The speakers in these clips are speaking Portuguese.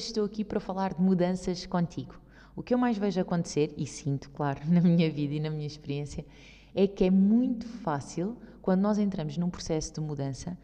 Hoje estou aqui para falar de mudanças contigo. O que eu mais vejo acontecer, e sinto, claro, na minha vida e na minha experiência, é que é muito fácil, quando nós entramos num processo de mudança,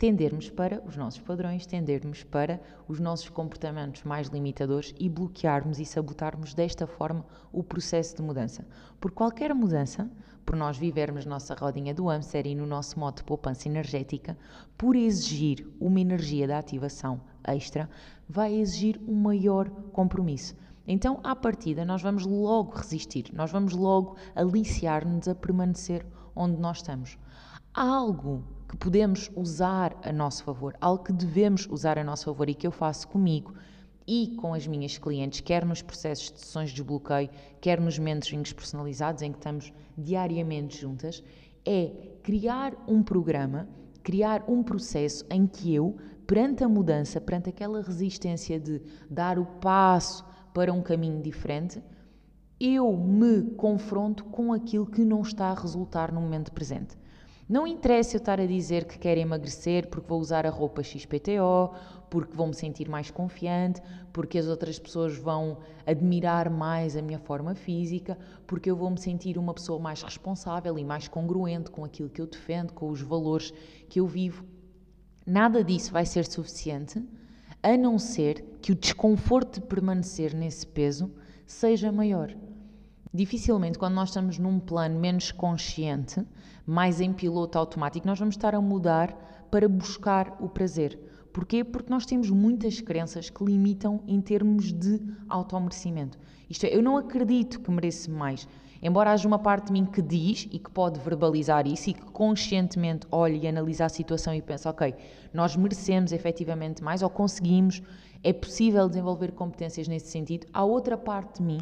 tendermos para os nossos padrões, tendermos para os nossos comportamentos mais limitadores e bloquearmos e sabotarmos desta forma o processo de mudança. Por qualquer mudança, por nós vivermos nossa rodinha do hamster e no nosso modo de poupança energética, por exigir uma energia da ativação extra, vai exigir um maior compromisso. Então, à partida, nós vamos logo resistir, nós vamos logo aliciar-nos a permanecer onde nós estamos. Há algo que podemos usar a nosso favor, algo que devemos usar a nosso favor e que eu faço comigo e com as minhas clientes, quer nos processos de sessões de desbloqueio, quer nos mentorings personalizados em que estamos diariamente juntas, é criar um programa, criar um processo em que eu, perante a mudança, perante aquela resistência de dar o passo para um caminho diferente, eu me confronto com aquilo que não está a resultar no momento presente. Não interessa eu estar a dizer que quero emagrecer porque vou usar a roupa XPTO, porque vou me sentir mais confiante, porque as outras pessoas vão admirar mais a minha forma física, porque eu vou me sentir uma pessoa mais responsável e mais congruente com aquilo que eu defendo, com os valores que eu vivo. Nada disso vai ser suficiente, a não ser que o desconforto de permanecer nesse peso seja maior. Dificilmente, quando nós estamos num plano menos consciente, mais em piloto automático, nós vamos estar a mudar para buscar o prazer. Porquê? Porque nós temos muitas crenças que limitam em termos de automerecimento. Isto é, eu não acredito que mereço mais. Embora haja uma parte de mim que diz e que pode verbalizar isso e que conscientemente olhe e analisa a situação e pensa, ok, nós merecemos efetivamente mais ou conseguimos, é possível desenvolver competências nesse sentido. Há outra parte de mim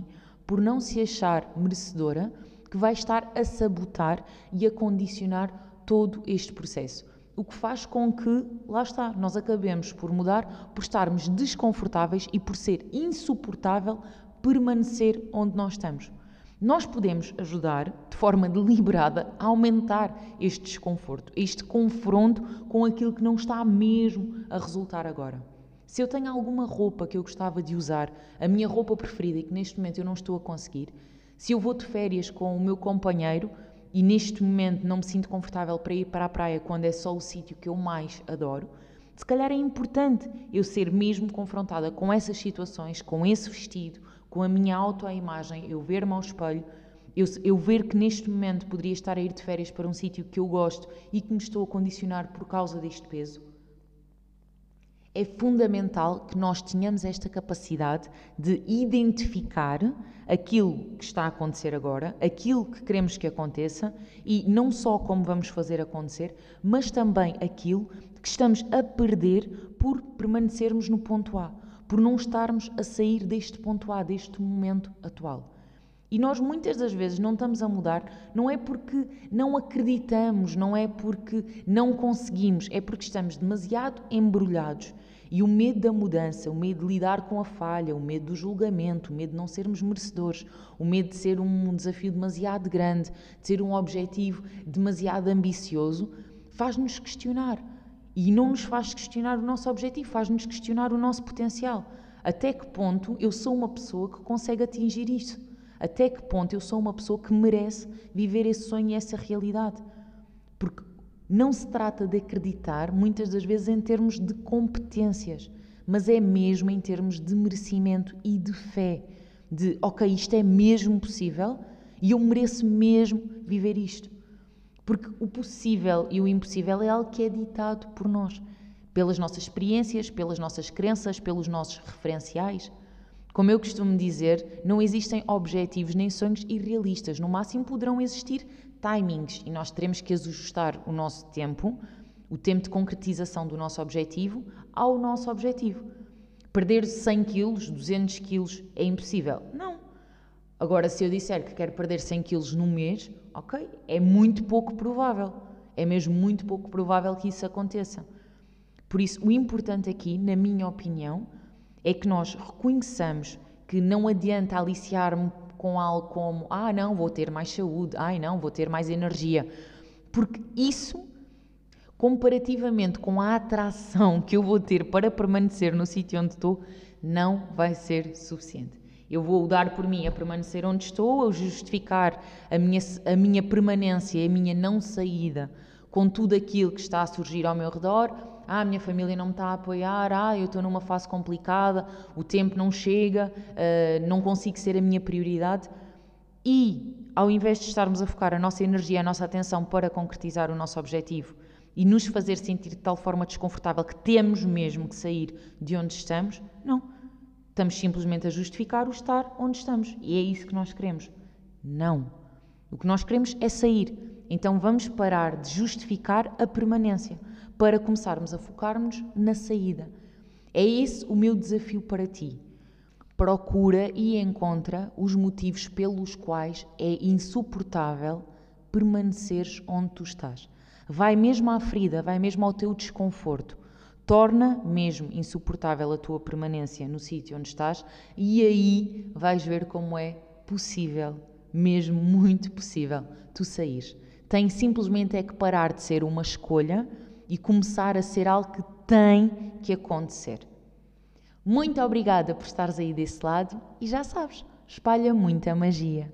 por não se achar merecedora, que vai estar a sabotar e a condicionar todo este processo. O que faz com que, lá está, nós acabemos por mudar, por estarmos desconfortáveis e por ser insuportável permanecer onde nós estamos. Nós podemos ajudar, de forma deliberada, a aumentar este desconforto, este confronto com aquilo que não está mesmo a resultar agora. Se eu tenho alguma roupa que eu gostava de usar, a minha roupa preferida e que neste momento eu não estou a conseguir, se eu vou de férias com o meu companheiro e neste momento não me sinto confortável para ir para a praia quando é só o sítio que eu mais adoro, se calhar é importante eu ser mesmo confrontada com essas situações, com esse vestido, com a minha autoimagem, eu ver-me ao espelho, eu, eu, ver que neste momento poderia estar a ir de férias para um sítio que eu gosto e que me estou a condicionar por causa deste peso é fundamental que nós tenhamos esta capacidade de identificar aquilo que está a acontecer agora, aquilo que queremos que aconteça e não só como vamos fazer acontecer, mas também aquilo que estamos a perder por permanecermos no ponto A, por não estarmos a sair deste ponto A, deste momento atual. E nós muitas das vezes não estamos a mudar, não é porque não acreditamos, não é porque não conseguimos, é porque estamos demasiado embrulhados e o medo da mudança, o medo de lidar com a falha, o medo do julgamento, o medo de não sermos merecedores, o medo de ser um desafio demasiado grande, de ser um objetivo demasiado ambicioso, faz-nos questionar. E não nos faz questionar o nosso objetivo, faz-nos questionar o nosso potencial. Até que ponto eu sou uma pessoa que consegue atingir isso? Até que ponto eu sou uma pessoa que merece viver esse sonho e essa realidade? Porque não se trata de acreditar, muitas das vezes, em termos de competências, mas é mesmo em termos de merecimento e de fé. De, ok, isto é mesmo possível e eu mereço mesmo viver isto. Porque o possível e o impossível é algo que é ditado por nós, pelas nossas experiências, pelas nossas crenças, pelos nossos referenciais. Como eu costumo dizer, não existem objetivos nem sonhos irrealistas. No máximo poderão existir timings e nós teremos que ajustar o nosso tempo, o tempo de concretização do nosso objetivo, ao nosso objetivo. perder 100 quilos, 200 quilos é impossível. Não. Agora, se eu disser que quero perder 100 quilos num mês, ok, é muito pouco provável. É mesmo muito pouco provável que isso aconteça. Por isso, o importante aqui, na minha opinião, é que nós reconheçamos que não adianta aliciar-me com algo como ah, não, vou ter mais saúde, ai, não, vou ter mais energia. Porque isso, comparativamente com a atração que eu vou ter para permanecer no sítio onde estou, não vai ser suficiente. Eu vou dar por mim a permanecer onde estou, a justificar a minha, a minha permanência, a minha não saída com tudo aquilo que está a surgir ao meu redor. Ah, a minha família não me está a apoiar, ah, eu estou numa fase complicada, o tempo não chega, uh, não consigo ser a minha prioridade. E, ao invés de estarmos a focar a nossa energia, a nossa atenção para concretizar o nosso objetivo e nos fazer sentir de tal forma desconfortável que temos mesmo que sair de onde estamos, não. Estamos simplesmente a justificar o estar onde estamos. E é isso que nós queremos. Não. O que nós queremos é sair. Então vamos parar de justificar a permanência para começarmos a focarmos na saída. É esse o meu desafio para ti. Procura e encontra os motivos pelos quais é insuportável permaneceres onde tu estás. Vai mesmo à ferida, vai mesmo ao teu desconforto. Torna mesmo insuportável a tua permanência no sítio onde estás e aí vais ver como é possível, mesmo muito possível, tu saís tem simplesmente é que parar de ser uma escolha e começar a ser algo que tem que acontecer. Muito obrigada por estares aí desse lado e já sabes, espalha muita magia.